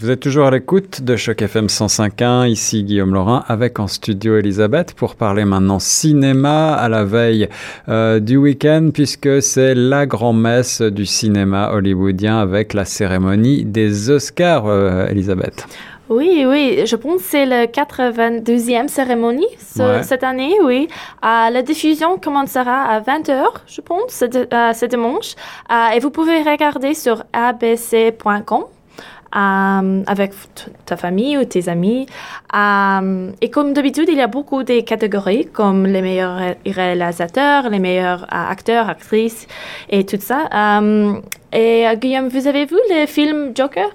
Vous êtes toujours à l'écoute de Choc FM 105.1, ici Guillaume Laurin, avec en studio Elisabeth pour parler maintenant cinéma à la veille euh, du week-end, puisque c'est la grand-messe du cinéma hollywoodien avec la cérémonie des Oscars, euh, Elisabeth. Oui, oui, je pense que c'est la 92e cérémonie cette année, oui. Euh, la diffusion commencera à 20h, je pense, ce, dimanche. et vous pouvez regarder sur abc.com. Euh, avec ta famille ou tes amis. Euh, et comme d'habitude, il y a beaucoup de catégories comme les meilleurs réalisateurs, les meilleurs acteurs, actrices et tout ça. Euh, et Guillaume, vous avez vu le film Joker?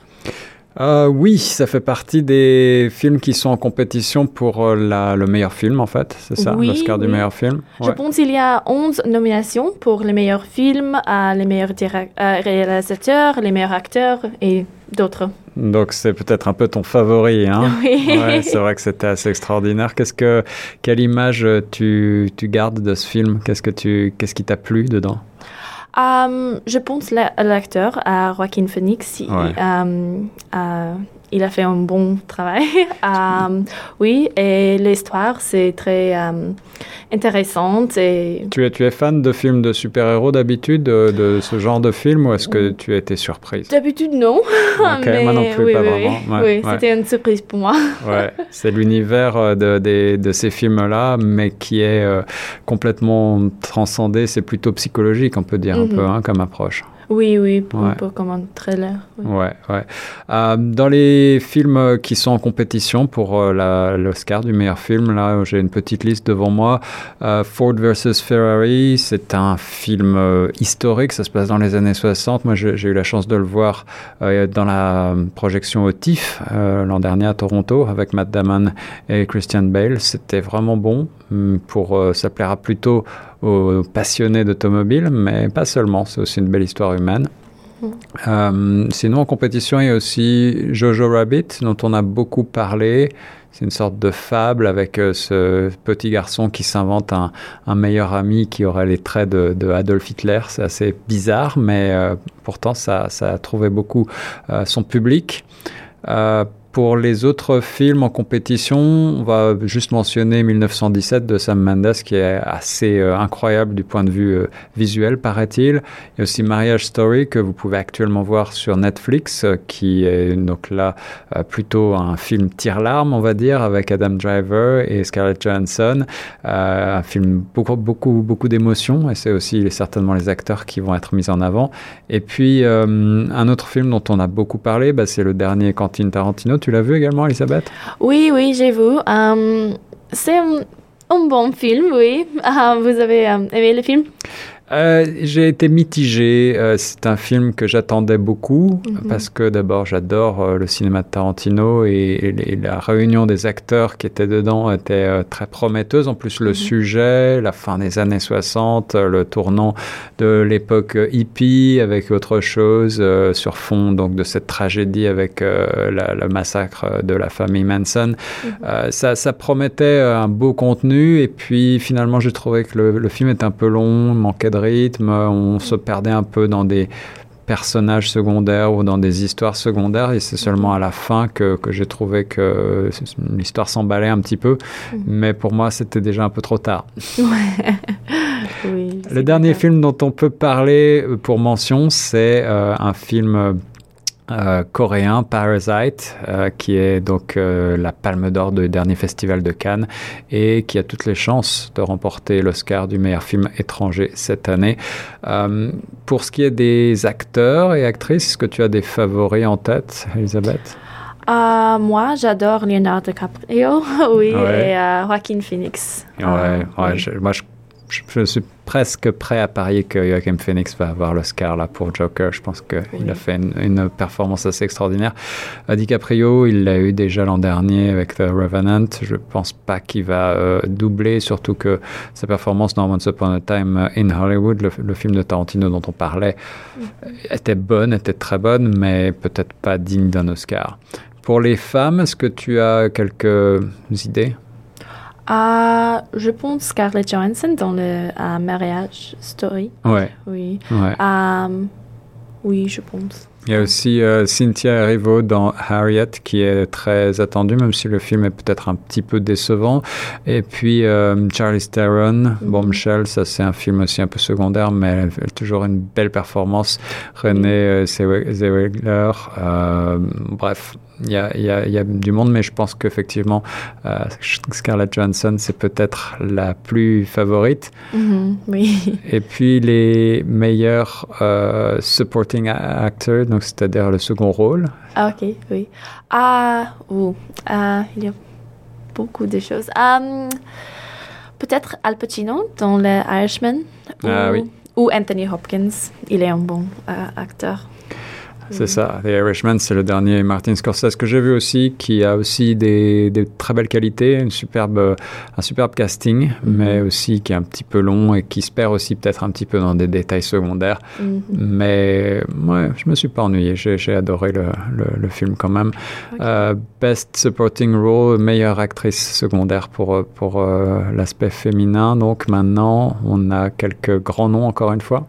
Euh, oui, ça fait partie des films qui sont en compétition pour euh, la, le meilleur film, en fait, c'est ça, l'Oscar du meilleur film. Je pense qu'il y a 11 nominations pour les meilleurs films, euh, les meilleurs réalisateurs, les meilleurs acteurs et d'autres. Donc c'est peut-être un peu ton favori, hein Oui. Ouais, c'est vrai que c'était assez extraordinaire. Qu'est-ce que, quelle image tu, tu gardes de ce film? Qu'est-ce que tu, qu'est-ce qui t'a plu dedans? Um, je pense l'acteur, à Joaquin Phoenix, um, il a fait un bon travail. Um, oui, et l'histoire, c'est très um, intéressante. Et... Tu, es, tu es fan de films de super-héros d'habitude, de, ce genre de film, ou est-ce que tu as été surprise? D'habitude, non. mais, moi non plus, oui, pas oui, vraiment. oui, c'était une surprise pour moi. ouais, c'est l'univers euh, de, de, de, ces films-là, mais qui est euh, complètement transcendé. C'est plutôt psychologique, on peut dire, un peu, hein, comme approche. Oui, oui, un peu comme un trailer. Oui. Ouais, ouais. Euh, dans les films qui sont en compétition pour euh, l'Oscar du meilleur film, là, j'ai une petite liste devant moi. Euh, Ford versus Ferrari, c'est un film euh, historique, ça se passe dans les années 60. Moi, j'ai eu la chance de le voir euh, dans la projection au TIFF l'an dernier à Toronto avec Matt Damon et Christian Bale. C'était vraiment bon. Hum, pour, ça plaira plutôt aux passionnés d'automobile, mais pas seulement, c'est aussi une belle histoire humaine. Mmh. Euh, sinon, en compétition, il y a aussi Jojo Rabbit, dont on a beaucoup parlé. C'est une sorte de fable avec euh, ce petit garçon qui s'invente un, un, meilleur ami qui aurait les traits de, de Adolf Hitler. C'est assez bizarre, mais euh, pourtant, ça, ça, a trouvé beaucoup son public. Pour les autres films en compétition, on va juste mentionner 1917 de Sam Mendes qui est assez euh, incroyable du point de vue euh, visuel, paraît-il. Il y a aussi Marriage Story que vous pouvez actuellement voir sur Netflix, euh, qui est donc là plutôt un film tire-larme, on va dire, avec Adam Driver et Scarlett Johansson. un film beaucoup, beaucoup, beaucoup d'émotions et c'est aussi certainement les acteurs qui vont être mis en avant. Et puis, un autre film dont on a beaucoup parlé, bah, c'est le dernier Quentin Tarantino tu l'as vu également, Elisabeth? Oui, oui, j'ai vu. Um, c'est un, bon film, oui. Uh, vous avez um, aimé le film? Euh, j'ai été mitigé. Euh, c'est un film que j'attendais beaucoup mm -hmm. parce que d'abord j'adore euh, le cinéma de Tarantino et, et, et, la réunion des acteurs qui étaient dedans était très prometteuse. En plus le mm -hmm. sujet, la fin des années 60, euh, le tournant de l'époque hippie avec autre chose sur fond donc de cette tragédie avec la, le massacre de la famille Manson. Mm -hmm. ça, ça, promettait un beau contenu et puis finalement j'ai trouvé que le, le film est un peu long, manquait de rythme, on se perdait un peu dans des personnages secondaires ou dans des histoires secondaires et c'est seulement à la fin que, que j'ai trouvé que l'histoire s'emballait un petit peu mmh. mais pour moi c'était déjà un peu trop tard ouais. oui, le dernier film dont on peut parler pour mention c'est euh, un film euh, coréen Parasite, euh, qui est donc euh, la palme d'or du dernier festival de Cannes et qui a toutes les chances de remporter l'Oscar du meilleur film étranger cette année. Euh, pour ce qui est des acteurs et actrices, est-ce que tu as des favoris en tête, Elisabeth? Uh, moi, j'adore Leonardo DiCaprio, oui, ouais. et Joaquin Phoenix. Ouais, ouais, oui. Je, moi, je je, je, suis presque prêt à parier que Joachim Phoenix va avoir l'Oscar là pour Joker. Je pense qu'il oui. a fait une, une, performance assez extraordinaire. Euh, DiCaprio, il l'a eu déjà l'an dernier avec The Revenant. Je pense pas qu'il va euh, doubler, surtout que sa performance dans Once Upon a Time in Hollywood, le, le film de Tarantino dont on parlait, oui. était bonne, était très bonne, mais peut-être pas digne d'un Oscar. Pour les femmes, est-ce que tu as quelques idées? Uh, je pense Scarlett Johansson dans le uh, Marriage Story. Ouais. Oui. Ouais. Um, oui, je pense. Il y a aussi euh, Cynthia Erivo dans Harriet qui est très attendue, même si le film est peut-être un petit peu décevant. Et puis euh, Charlie Theron, mm Bombshell, ça c'est un film aussi un peu secondaire, mais elle, a toujours une belle performance. René mm Zellweger, bref, il y, a, il, y a, du monde, mais je pense qu'effectivement, euh, Scarlett Johansson, c'est peut-être la plus favorite. Mm-hmm, oui. Et puis les meilleurs euh, supporting actors, donc c'est-à-dire le second rôle. Ah, ok, oui. Ah, oh, il y a beaucoup de choses. Um, peut-être Al Pacino dans Le Irishman? Ah, oui. Ou Anthony Hopkins. Il est un bon euh, acteur. C'est ça. The Irishman, c'est le dernier Martin Scorsese que j'ai vu aussi, qui a aussi des, des, très belles qualités, une superbe, un superbe casting, mm-hmm. mais aussi qui est un petit peu long et qui se perd aussi peut-être un petit peu dans des détails secondaires. Mm-hmm. Mais ouais, je me suis pas ennuyé. J'ai adoré le, le, le, film quand même. Euh, best Supporting Role, meilleure actrice secondaire pour, pour euh, l'aspect féminin. Donc maintenant, on a quelques grands noms encore une fois.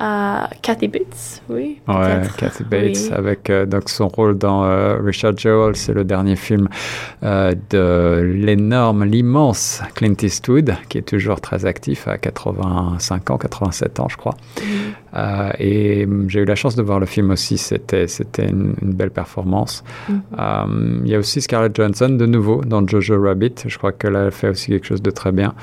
Uh, Kathy Bates, oui. Ouais, Kathy Bates, oui. avec euh, donc son rôle dans euh, Richard Jewell, c'est le dernier film euh, de l'énorme, l'immense Clint Eastwood, qui est toujours très actif à 85 ans, 87 ans, je crois. Mm. et mm, j'ai eu la chance de voir le film aussi, c'était, c'était une, une, belle performance. Mm. Il y a aussi Scarlett Johansson, de nouveau, dans Jojo Rabbit. Je crois qu'elle a fait aussi quelque chose de très bien.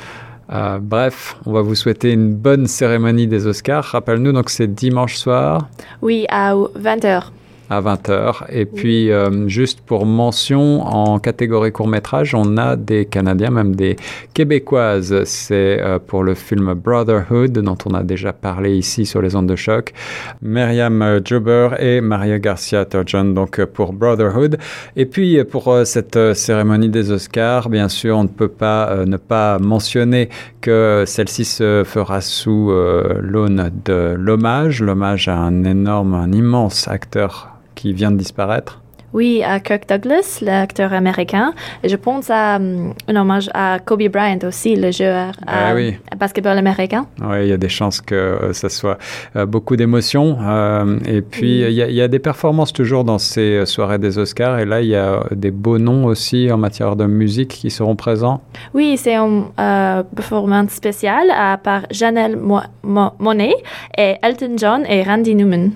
Euh, bref, on va vous souhaiter une bonne cérémonie des Oscars. Rappelle-nous, donc c'est dimanche soir. Oui, à 20h à 20h. Et puis, euh, juste pour mention, en catégorie court-métrage, on a des Canadiens, même des Québécoises. C'est euh, pour le film Brotherhood, dont on a déjà parlé ici sur les ondes de choc. Myriam Juber et Maria Garcia Turgeon, donc euh, pour Brotherhood. Et puis, pour cette cérémonie des Oscars, bien sûr, on ne peut pas ne pas mentionner que celle-ci se fera sous l'aune de l'hommage, l'hommage à un énorme, un immense acteur qui vient de disparaître oui, à Kirk Douglas, l'acteur américain. Et je pense à um, un hommage à Kobe Bryant aussi, le joueur ah, oui. basketball américain. Oui, il y a des chances que euh, ça soit euh, beaucoup d'émotions. Euh, et puis, il y, y, a des performances toujours dans ces soirées des Oscars. Et là, il y a des beaux noms aussi en matière de musique qui seront présents. Oui, c'est une performance spéciale par Janelle Mo Mo Monet et Elton John et Randy Newman.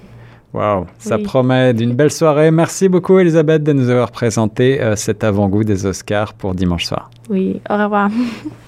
Wow, ça promet d'une belle soirée. Merci beaucoup, Elisabeth, de nous avoir présenté euh, cet avant-goût des Oscars pour dimanche soir. Oui, au revoir.